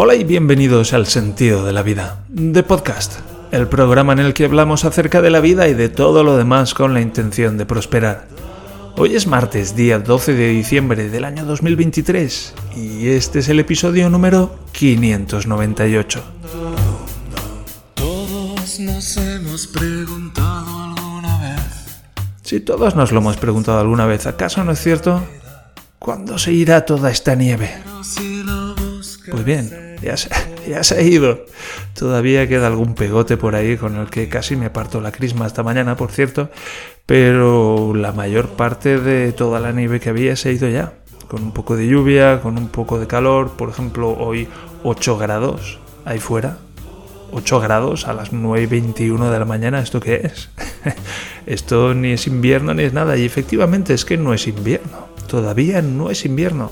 Hola y bienvenidos al Sentido de la Vida, de Podcast, el programa en el que hablamos acerca de la vida y de todo lo demás con la intención de prosperar. Hoy es martes, día 12 de diciembre del año 2023, y este es el episodio número 598. Todos nos hemos preguntado alguna vez. Si todos nos lo hemos preguntado alguna vez, ¿acaso no es cierto? ¿Cuándo se irá toda esta nieve? Pues bien, ya se, ya se ha ido. Todavía queda algún pegote por ahí con el que casi me parto la crisma esta mañana, por cierto, pero la mayor parte de toda la nieve que había se ha ido ya. Con un poco de lluvia, con un poco de calor, por ejemplo, hoy 8 grados ahí fuera. 8 grados a las 9 y 21 de la mañana, ¿esto qué es? Esto ni es invierno ni es nada, y efectivamente es que no es invierno. Todavía no es invierno.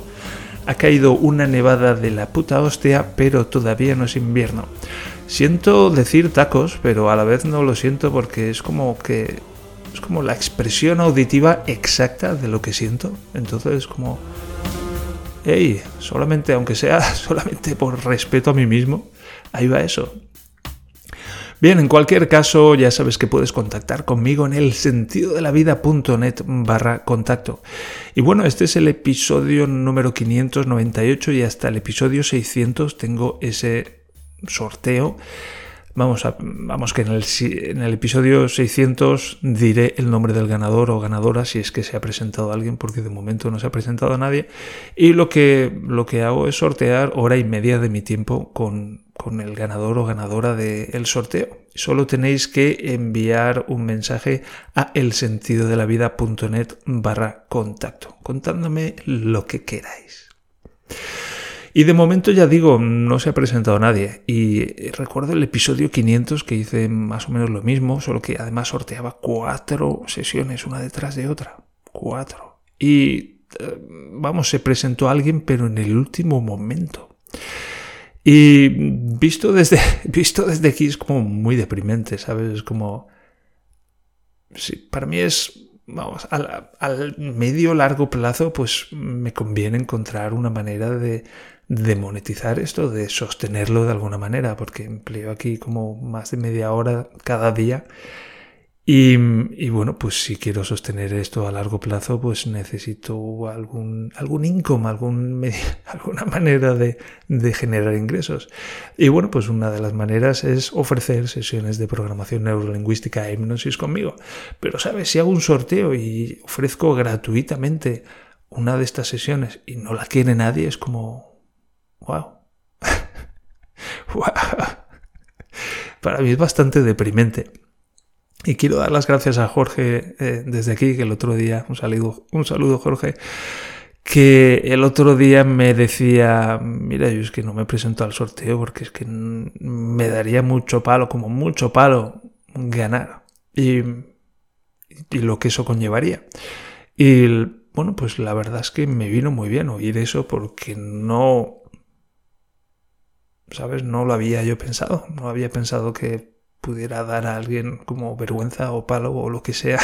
Ha caído una nevada de la puta hostia, pero todavía no es invierno. Siento decir tacos, pero a la vez no lo siento porque es como que es como la expresión auditiva exacta de lo que siento. Entonces como hey, solamente aunque sea solamente por respeto a mí mismo, ahí va eso. Bien, en cualquier caso, ya sabes que puedes contactar conmigo en el sentido de la vida.net barra contacto. Y bueno, este es el episodio número 598 y hasta el episodio 600 tengo ese sorteo. Vamos, a, vamos que en el, en el episodio 600 diré el nombre del ganador o ganadora si es que se ha presentado alguien, porque de momento no se ha presentado a nadie. Y lo que, lo que hago es sortear hora y media de mi tiempo con, con el ganador o ganadora del sorteo. Solo tenéis que enviar un mensaje a elsentidodelavida.net barra contacto, contándome lo que queráis. Y de momento ya digo, no se ha presentado nadie. Y recuerdo el episodio 500 que hice más o menos lo mismo, solo que además sorteaba cuatro sesiones una detrás de otra. Cuatro. Y vamos, se presentó alguien, pero en el último momento. Y visto desde, visto desde aquí es como muy deprimente, ¿sabes? Es como... Sí, para mí es vamos, al, medio largo plazo, pues me conviene encontrar una manera de, de, monetizar esto, de sostenerlo de alguna manera, porque empleo aquí como más de media hora cada día. Y, bueno, pues si quiero sostener esto a largo plazo, pues necesito algún, algún income, algún, alguna manera de, de generar ingresos. Y bueno, pues una de las maneras es ofrecer sesiones de programación neurolingüística e hipnosis conmigo. Pero sabes, si hago un sorteo y ofrezco gratuitamente una de estas sesiones y no la quiere nadie, es como, wow. wow. Para mí es bastante deprimente. Y quiero dar las gracias a Jorge eh, desde aquí, que el otro día, un saludo, un saludo Jorge, que el otro día me decía, mira, yo es que no me presento al sorteo porque es que me daría mucho palo, como mucho palo, ganar. Y, y lo que eso conllevaría. Y bueno, pues la verdad es que me vino muy bien oír eso porque no, ¿sabes? No lo había yo pensado. No había pensado que pudiera dar a alguien como vergüenza o palo o lo que sea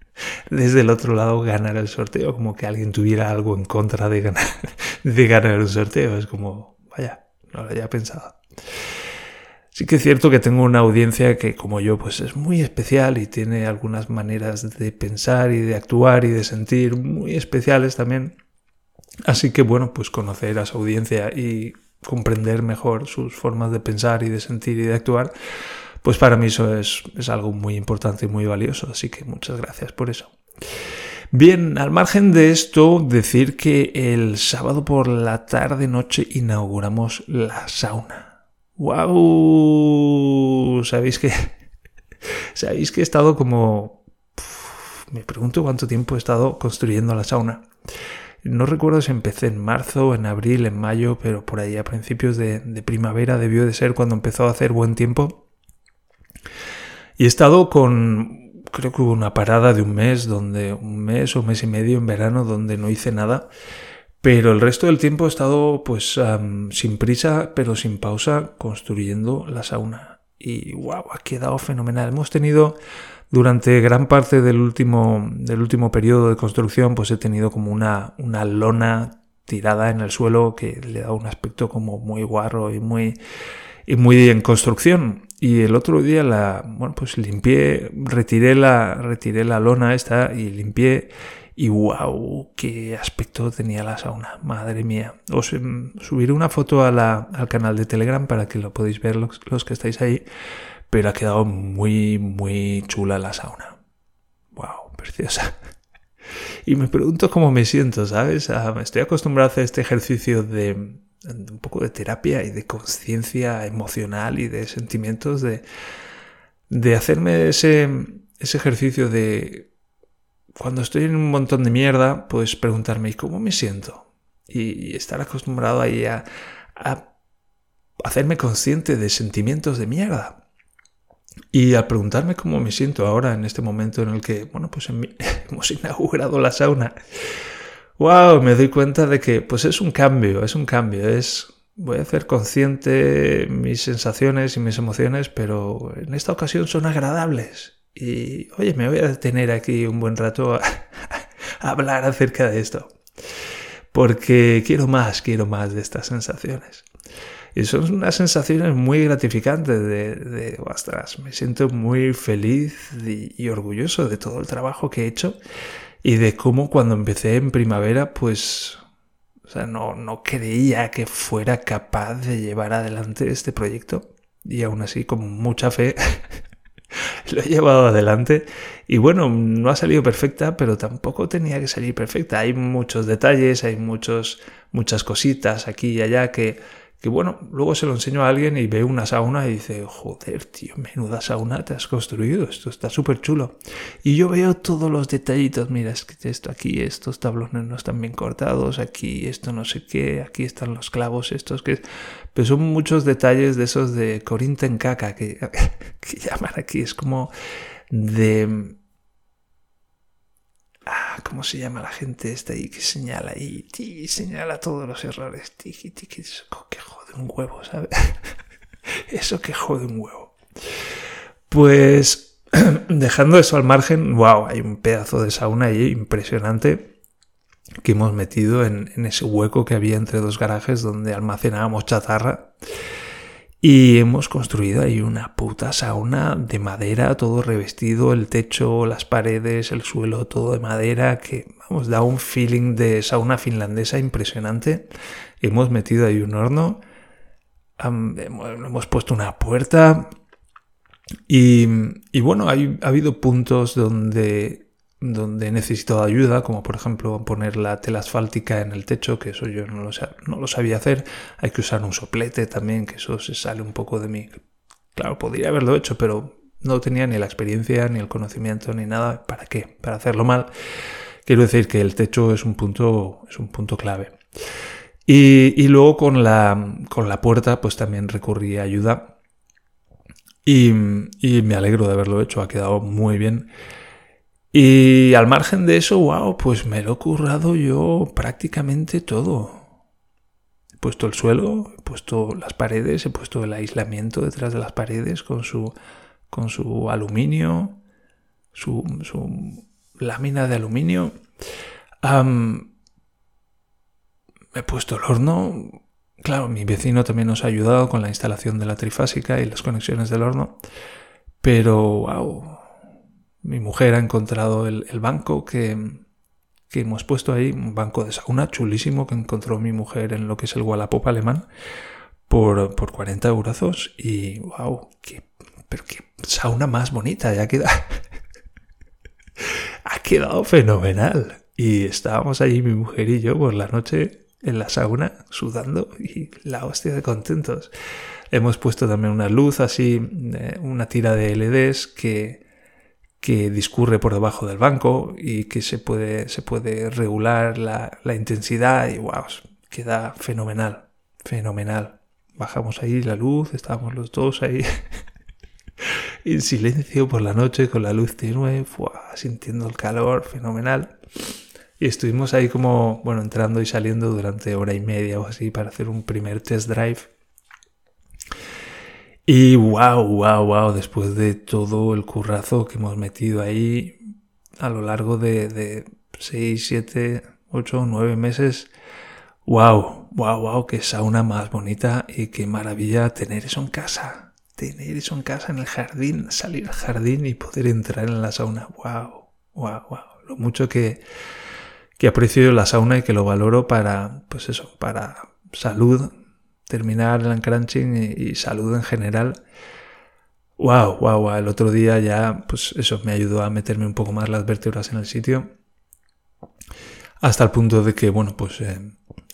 desde el otro lado ganar el sorteo, como que alguien tuviera algo en contra de ganar, de ganar un sorteo. Es como, vaya, no lo había pensado. Sí que es cierto que tengo una audiencia que, como yo, pues es muy especial y tiene algunas maneras de pensar y de actuar y de sentir muy especiales también. Así que, bueno, pues conocer a su audiencia y comprender mejor sus formas de pensar y de sentir y de actuar, pues para mí eso es, es, algo muy importante y muy valioso, así que muchas gracias por eso. Bien, al margen de esto, decir que el sábado por la tarde-noche inauguramos la sauna. ¡Wow! ¿Sabéis que, sabéis que he estado como... Me pregunto cuánto tiempo he estado construyendo la sauna. No recuerdo si empecé en marzo, en abril, en mayo, pero por ahí a principios de primavera debió de ser cuando empezó a hacer buen tiempo. Y he estado con, creo que hubo una parada de un mes, donde un mes o un mes y medio en verano, donde no hice nada. Pero el resto del tiempo he estado, pues, sin prisa, pero sin pausa, construyendo la sauna. Y wow, ha quedado fenomenal. Hemos tenido, durante gran parte del último, del último periodo de construcción, pues he tenido como una, una lona tirada en el suelo que le da un aspecto como muy guarro y muy, y muy en construcción. Y el otro día la, bueno, pues limpié, retiré la, retiré la lona esta y limpié y wow, qué aspecto tenía la sauna, madre mía. Os em, subiré una foto a la, al canal de Telegram para que lo podéis ver los, los que estáis ahí, pero ha quedado muy, muy chula la sauna. Wow, preciosa. Y me pregunto cómo me siento, ¿sabes? Ah, estoy acostumbrado a hacer este ejercicio de, un poco de terapia y de conciencia emocional y de sentimientos, de, de hacerme ese, ese ejercicio de cuando estoy en un montón de mierda, pues preguntarme, ¿y cómo me siento? Y, estar acostumbrado ahí a, a hacerme consciente de sentimientos de mierda. Y al preguntarme cómo me siento ahora en este momento en el que, bueno, pues hemos inaugurado la sauna, wow, me doy cuenta de que pues es un cambio, es un cambio, es voy a hacer consciente mis sensaciones y mis emociones, pero en esta ocasión son agradables. Y oye, me voy a detener aquí un buen rato a, hablar acerca de esto. Porque quiero más, quiero más de estas sensaciones. Y son unas sensaciones muy gratificantes de, de ostras, me siento muy feliz y, orgulloso de todo el trabajo que he hecho y de cómo cuando empecé en primavera, pues, o sea, no, no creía que fuera capaz de llevar adelante este proyecto. Y aún así, con mucha fe, lo he llevado adelante. Y bueno, no ha salido perfecta, pero tampoco tenía que salir perfecta. Hay muchos detalles, hay muchos, muchas cositas aquí y allá que, que bueno, luego se lo enseño a alguien y ve una sauna y dice, joder, tío, menuda sauna te has construido, esto está súper chulo. Y yo veo todos los detallitos, mira, es que esto aquí, estos tablones no están bien cortados, aquí esto no sé qué, aquí están los clavos estos que... Pero son muchos detalles de esos de Corinta en caca que, que llaman aquí, es como de Ah, ¿cómo se llama la gente esta ahí que señala y señala todos los errores? Tiki, tiki, eso que jode un huevo, ¿sabes? eso que jode un huevo. Pues dejando eso al margen, wow, hay un pedazo de sauna ahí impresionante que hemos metido en, en ese hueco que había entre dos garajes donde almacenábamos chatarra. Y hemos construido ahí una puta sauna de madera, todo revestido, el techo, las paredes, el suelo, todo de madera, que vamos, da un feeling de sauna finlandesa impresionante. Hemos metido ahí un horno, hemos, puesto una puerta y, y bueno, hay, ha habido puntos donde donde he ayuda, como por ejemplo poner la tela asfáltica en el techo, que eso yo no lo, no lo sabía hacer. Hay que usar un soplete también, que eso se sale un poco de mí. Claro, podría haberlo hecho, pero no tenía ni la experiencia, ni el conocimiento, ni nada. ¿Para qué? Para hacerlo mal. Quiero decir que el techo es un punto, es un punto clave. Y, y luego con la, con la puerta, pues también recurrí a ayuda. Y, y me alegro de haberlo hecho, ha quedado muy bien. Y al margen de eso, wow, pues me lo he currado yo prácticamente todo. He puesto el suelo, he puesto las paredes, he puesto el aislamiento detrás de las paredes con su, con su aluminio, su, su lámina de aluminio. he puesto el horno. Claro, mi vecino también nos ha ayudado con la instalación de la trifásica y las conexiones del horno. Pero, wow, mi mujer ha encontrado el, banco que, hemos puesto ahí, un banco de sauna chulísimo que encontró mi mujer en lo que es el Wallapop alemán por, por 40 euros y wow, qué, pero qué sauna más bonita, ya queda. ha quedado fenomenal. Y estábamos allí mi mujer y yo por la noche en la sauna sudando y la hostia de contentos. Hemos puesto también una luz así, eh, una tira de LEDs que, que discurre por debajo del banco y que se puede, se puede regular la, la intensidad y wow, queda fenomenal, fenomenal. Bajamos ahí la luz, estábamos los dos ahí en silencio por la noche con la luz tenue, sintiendo el calor, fenomenal. Y estuvimos ahí como, bueno, entrando y saliendo durante hora y media o así para hacer un primer test drive y wow, wow, wow, después de todo el currazo que hemos metido ahí a lo largo de, de 6, 7, 8, 9 meses, wow, wow, wow, qué sauna más bonita y qué maravilla tener eso en casa. Tener eso en casa en el jardín, salir al jardín y poder entrar en la sauna. Wow, wow, wow. Lo mucho que, que aprecio la sauna y que lo valoro para, pues eso, para salud, terminar el crunching y, salud en general. Wow, wow, wow. El otro día ya, pues eso me ayudó a meterme un poco más las vértebras en el sitio. Hasta el punto de que, bueno, pues eh,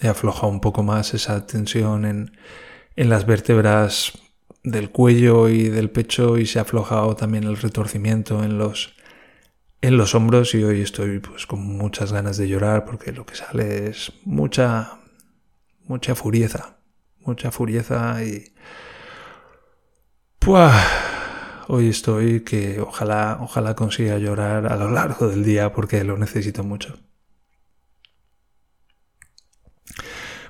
he aflojado un poco más esa tensión en, en las vértebras del cuello y del pecho y se ha aflojado también el retorcimiento en los, en los hombros y hoy estoy pues con muchas ganas de llorar porque lo que sale es mucha, mucha furieza, mucha furieza y... Puah, hoy estoy que ojalá, ojalá consiga llorar a lo largo del día porque lo necesito mucho.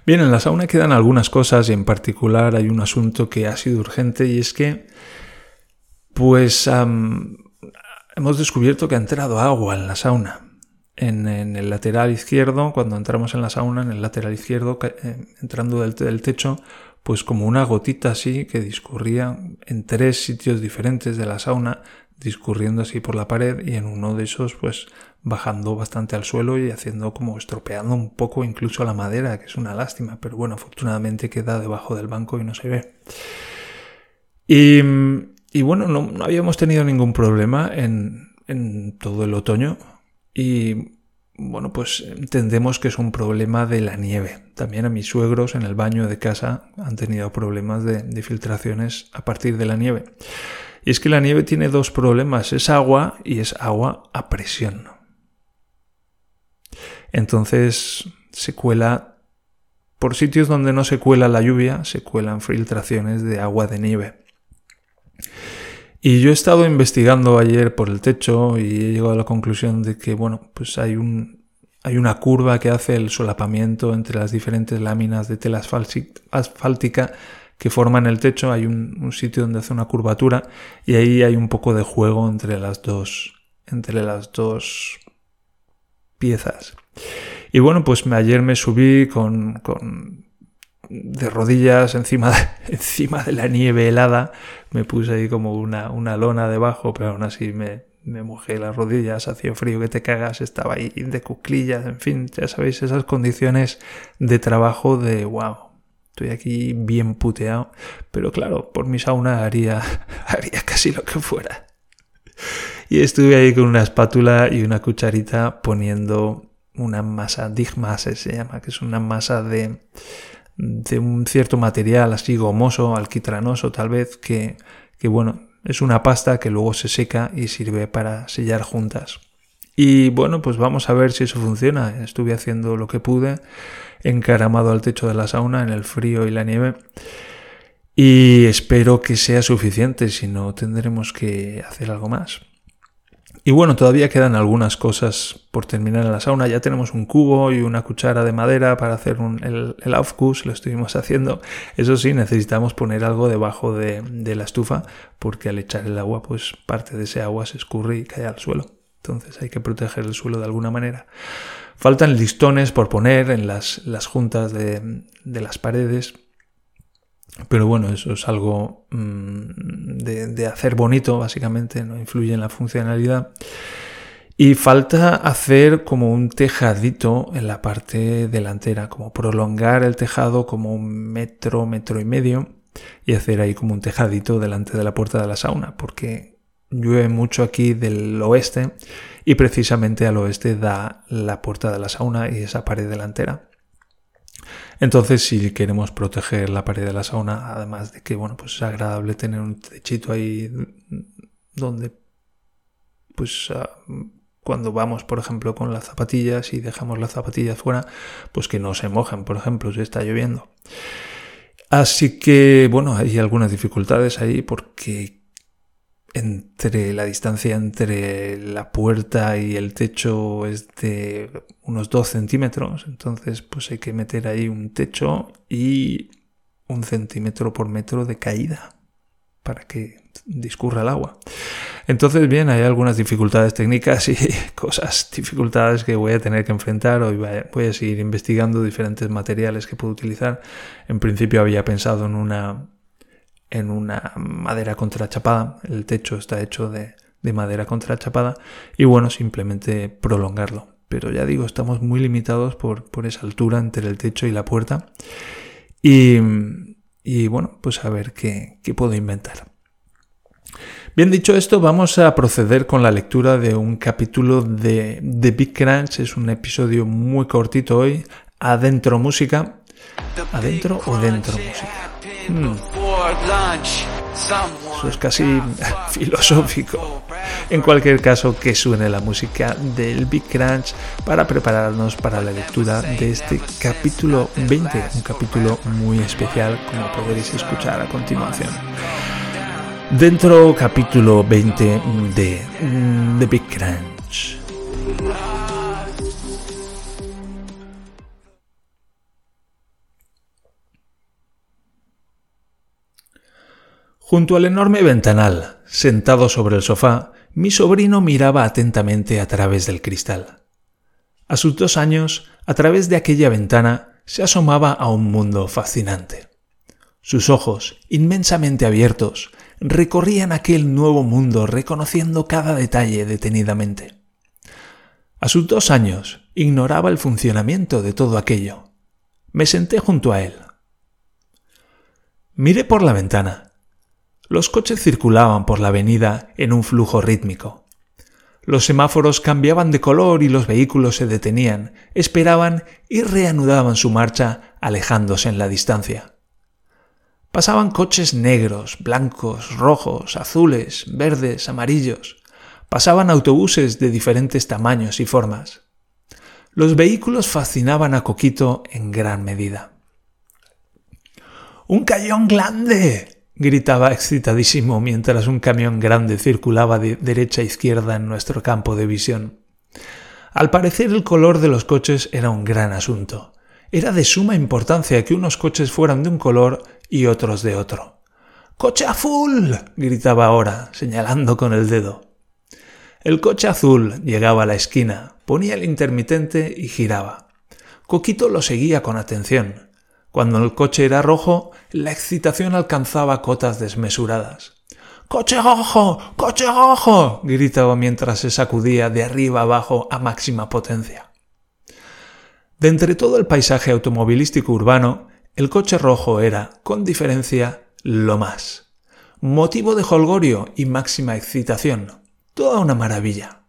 Bien, en la sauna quedan algunas cosas y en particular hay un asunto que ha sido urgente y es que, pues, hemos descubierto que ha entrado agua en la sauna. En, el lateral izquierdo, cuando entramos en la sauna, en el lateral izquierdo, eh, entrando del, del techo, pues como una gotita así que discurría en tres sitios diferentes de la sauna, discurriendo así por la pared y en uno de esos pues bajando bastante al suelo y haciendo como estropeando un poco incluso la madera, que es una lástima, pero bueno, afortunadamente queda debajo del banco y no se ve. Y, bueno, no, habíamos tenido ningún problema en, en todo el otoño y bueno, pues entendemos que es un problema de la nieve. También a mis suegros en el baño de casa han tenido problemas de, filtraciones a partir de la nieve. Y es que la nieve tiene dos problemas, es agua y es agua a presión. Entonces se cuela, por sitios donde no se cuela la lluvia, se cuelan filtraciones de agua de nieve. Y yo he estado investigando ayer por el techo y he llegado a la conclusión de que, bueno, pues hay un, hay una curva que hace el solapamiento entre las diferentes láminas de tela asfáltica que forman el techo. Hay un, sitio donde hace una curvatura y ahí hay un poco de juego entre las dos, entre las dos piezas. Y bueno, pues ayer me subí con, con de rodillas encima de, encima de la nieve helada. Me puse ahí como una, una lona debajo, pero aún así me, me mojé las rodillas, hacía frío que te cagas, estaba ahí de cuclillas, en fin, ya sabéis, esas condiciones de trabajo de wow. Estoy aquí bien puteado, pero claro, por mi sauna haría, haría casi lo que fuera. Y estuve ahí con una espátula y una cucharita poniendo una masa, digmase se llama, que es una masa de, de un cierto material así gomoso, alquitranoso tal vez, que, que bueno, es una pasta que luego se seca y sirve para sellar juntas. Y bueno, pues vamos a ver si eso funciona. Estuve haciendo lo que pude, encaramado al techo de la sauna en el frío y la nieve. Y espero que sea suficiente, si no tendremos que hacer algo más. Y bueno, todavía quedan algunas cosas por terminar en la sauna. Ya tenemos un cubo y una cuchara de madera para hacer el, el aufguss, lo estuvimos haciendo. Eso sí, necesitamos poner algo debajo de, de, la estufa porque al echar el agua, pues parte de ese agua se escurre y cae al suelo. Entonces hay que proteger el suelo de alguna manera. Faltan listones por poner en las, las juntas de, de las paredes pero bueno, eso es algo mm, de, hacer bonito, básicamente, no influye en la funcionalidad. Y falta hacer como un tejadito en la parte delantera, como prolongar el tejado como un metro, metro y medio, y hacer ahí como un tejadito delante de la puerta de la sauna, porque llueve mucho aquí del oeste y precisamente al oeste da la puerta de la sauna y esa pared delantera. Entonces, si queremos proteger la pared de la sauna, además de que, bueno, pues es agradable tener un techito ahí donde, pues, ah, cuando vamos, por ejemplo, con las zapatillas y dejamos las zapatillas fuera, pues que no se mojen, por ejemplo, si está lloviendo. Así que, bueno, hay algunas dificultades ahí porque entre la distancia entre la puerta y el techo es de unos 2 centímetros, entonces pues hay que meter ahí un techo y un centímetro por metro de caída para que discurra el agua. Entonces, bien, hay algunas dificultades técnicas y cosas, dificultades que voy a tener que enfrentar. Hoy voy a seguir investigando diferentes materiales que puedo utilizar. En principio había pensado en una, en una madera contrachapada. El techo está hecho de, de madera contrachapada. Y bueno, simplemente prolongarlo. Pero ya digo, estamos muy limitados por, por esa altura entre el techo y la puerta. Y, y bueno, pues a ver qué, qué puedo inventar. Bien dicho esto, vamos a proceder con la lectura de un capítulo de The Big Crunch. Es un episodio muy cortito hoy. Adentro música. ¿Adentro o dentro música? Hmm. Eso es casi filosófico. En cualquier caso, que suene la música del Big Crunch para prepararnos para la lectura de este capítulo 20, un capítulo muy especial como podréis escuchar a continuación. Dentro capítulo 20 de The Big Crunch. Junto al enorme ventanal, sentado sobre el sofá, mi sobrino miraba atentamente a través del cristal. A sus dos años, a través de aquella ventana, se asomaba a un mundo fascinante. Sus ojos, inmensamente abiertos, recorrían aquel nuevo mundo reconociendo cada detalle detenidamente. A sus dos años ignoraba el funcionamiento de todo aquello. Me senté junto a él. Miré por la ventana. Los coches circulaban por la avenida en un flujo rítmico. Los semáforos cambiaban de color y los vehículos se detenían, esperaban y reanudaban su marcha alejándose en la distancia. Pasaban coches negros, blancos, rojos, azules, verdes, amarillos. Pasaban autobuses de diferentes tamaños y formas. Los vehículos fascinaban a Coquito en gran medida. ¡Un cañón grande! Gritaba excitadísimo mientras un camión grande circulaba de derecha a izquierda en nuestro campo de visión. Al parecer el color de los coches era un gran asunto. Era de suma importancia que unos coches fueran de un color y otros de otro. ¡Coche azul! gritaba ahora, señalando con el dedo. El coche azul llegaba a la esquina, ponía el intermitente y giraba. Coquito lo seguía con atención. Cuando el coche era rojo, la excitación alcanzaba cotas desmesuradas. ¡Coche rojo! ¡Coche rojo! gritaba mientras se sacudía de arriba abajo a máxima potencia. De entre todo el paisaje automovilístico urbano, el coche rojo era, con diferencia, lo más. Motivo de holgorio y máxima excitación. Toda una maravilla.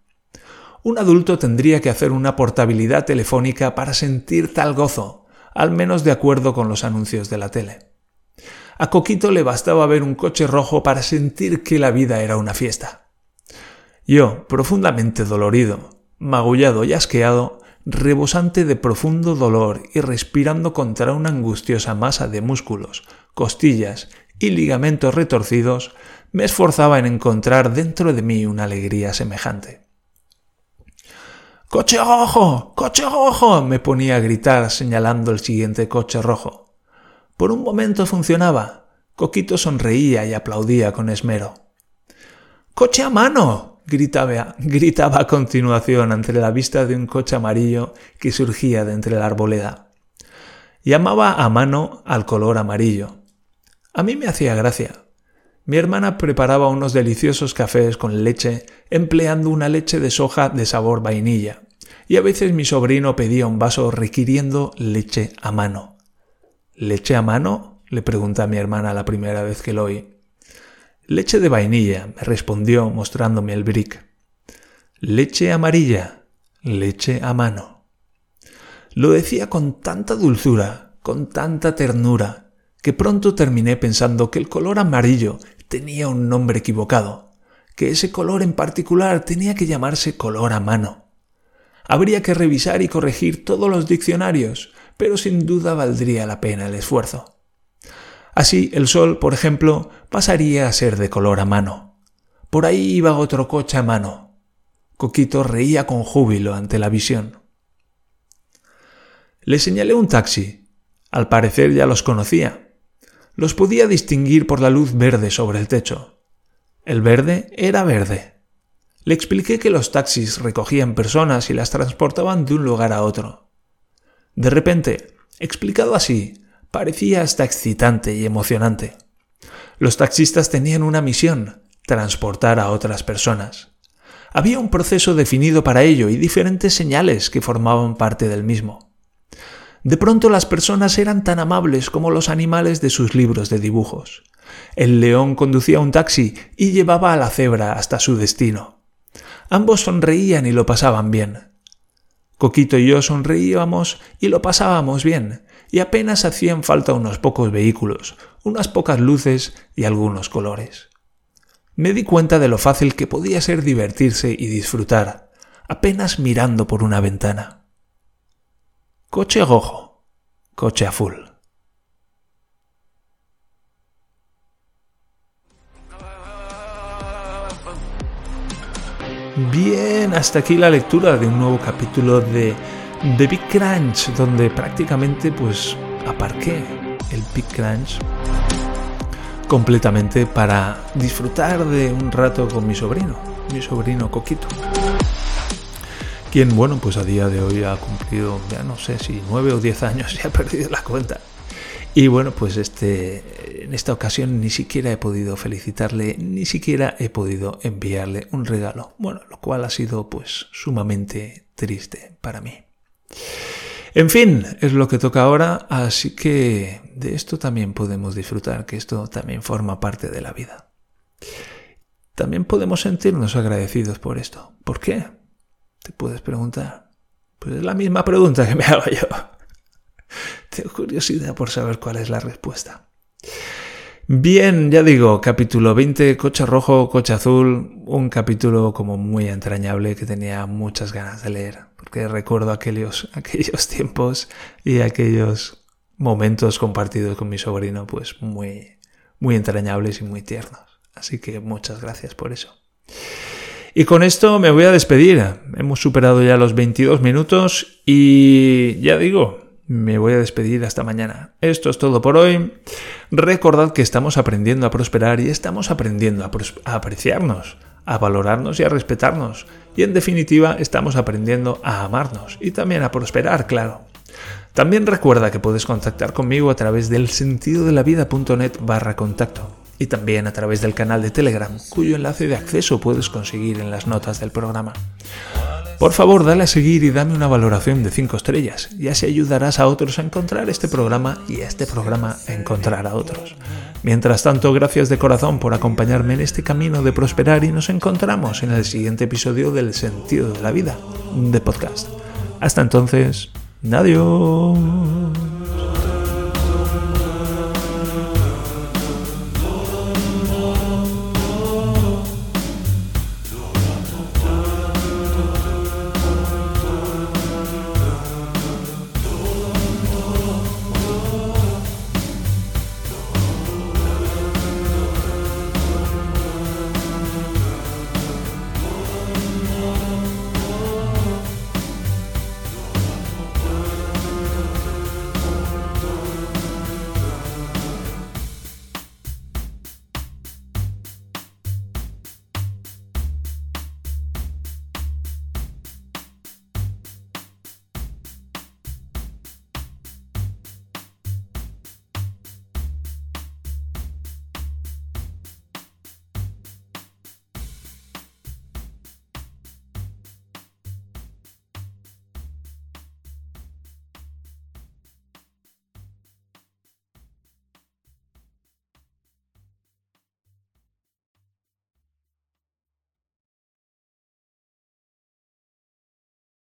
Un adulto tendría que hacer una portabilidad telefónica para sentir tal gozo, al menos de acuerdo con los anuncios de la tele. A Coquito le bastaba ver un coche rojo para sentir que la vida era una fiesta. Yo, profundamente dolorido, magullado y asqueado, rebosante de profundo dolor y respirando contra una angustiosa masa de músculos, costillas y ligamentos retorcidos, me esforzaba en encontrar dentro de mí una alegría semejante. ¡Coche rojo! ¡Coche rojo! me ponía a gritar señalando el siguiente coche rojo. Por un momento funcionaba. Coquito sonreía y aplaudía con esmero. ¡Coche a mano! gritaba, gritaba a continuación ante la vista de un coche amarillo que surgía de entre la arboleda. Llamaba a mano al color amarillo. A mí me hacía gracia. Mi hermana preparaba unos deliciosos cafés con leche empleando una leche de soja de sabor vainilla, y a veces mi sobrino pedía un vaso requiriendo leche a mano. ¿Leche a mano? le pregunté a mi hermana la primera vez que lo oí. Leche de vainilla, me respondió mostrándome el brick. Leche amarilla, leche a mano. Lo decía con tanta dulzura, con tanta ternura, que pronto terminé pensando que el color amarillo tenía un nombre equivocado, que ese color en particular tenía que llamarse color a mano. Habría que revisar y corregir todos los diccionarios, pero sin duda valdría la pena el esfuerzo. Así, el sol, por ejemplo, pasaría a ser de color a mano. Por ahí iba otro coche a mano. Coquito reía con júbilo ante la visión. Le señalé un taxi. Al parecer ya los conocía. Los podía distinguir por la luz verde sobre el techo. El verde era verde. Le expliqué que los taxis recogían personas y las transportaban de un lugar a otro. De repente, explicado así, parecía hasta excitante y emocionante. Los taxistas tenían una misión, transportar a otras personas. Había un proceso definido para ello y diferentes señales que formaban parte del mismo. De pronto las personas eran tan amables como los animales de sus libros de dibujos. El león conducía un taxi y llevaba a la cebra hasta su destino. Ambos sonreían y lo pasaban bien. Coquito y yo sonreíamos y lo pasábamos bien, y apenas hacían falta unos pocos vehículos, unas pocas luces y algunos colores. Me di cuenta de lo fácil que podía ser divertirse y disfrutar, apenas mirando por una ventana. Coche rojo, coche azul. Bien, hasta aquí la lectura de un nuevo capítulo de The Big Crunch, donde prácticamente pues aparqué el Big Crunch completamente para disfrutar de un rato con mi sobrino, mi sobrino Coquito quien, bueno, pues a día de hoy ha cumplido, ya no sé si nueve o diez años, ya he perdido la cuenta. Y bueno, pues este, en esta ocasión ni siquiera he podido felicitarle, ni siquiera he podido enviarle un regalo. Bueno, lo cual ha sido pues sumamente triste para mí. En fin, es lo que toca ahora, así que de esto también podemos disfrutar, que esto también forma parte de la vida. También podemos sentirnos agradecidos por esto. ¿Por qué? Te puedes preguntar. Pues es la misma pregunta que me hago yo. Curiosidad por saber cuál es la respuesta. Bien, ya digo, capítulo 20, coche rojo, coche azul, un capítulo como muy entrañable que tenía muchas ganas de leer, porque recuerdo aquellos, aquellos tiempos y aquellos momentos compartidos con mi sobrino, pues muy, muy entrañables y muy tiernos. Así que muchas gracias por eso. Y con esto me voy a despedir. Hemos superado ya los 22 minutos y ya digo, me voy a despedir hasta mañana. Esto es todo por hoy. Recordad que estamos aprendiendo a prosperar y estamos aprendiendo a, apreciarnos, a valorarnos y a respetarnos. Y en definitiva, estamos aprendiendo a amarnos y también a prosperar, claro. También recuerda que puedes contactar conmigo a través del sentido de la vida.net barra contacto y también a través del canal de Telegram, cuyo enlace de acceso puedes conseguir en las notas del programa. Por favor, dale a seguir y dame una valoración de 5 estrellas, y así ayudarás a otros a encontrar este programa y a este programa a encontrar a otros. Mientras tanto, gracias de corazón por acompañarme en este camino de prosperar y nos encontramos en el siguiente episodio del Sentido de la Vida, de podcast. Hasta entonces, adiós.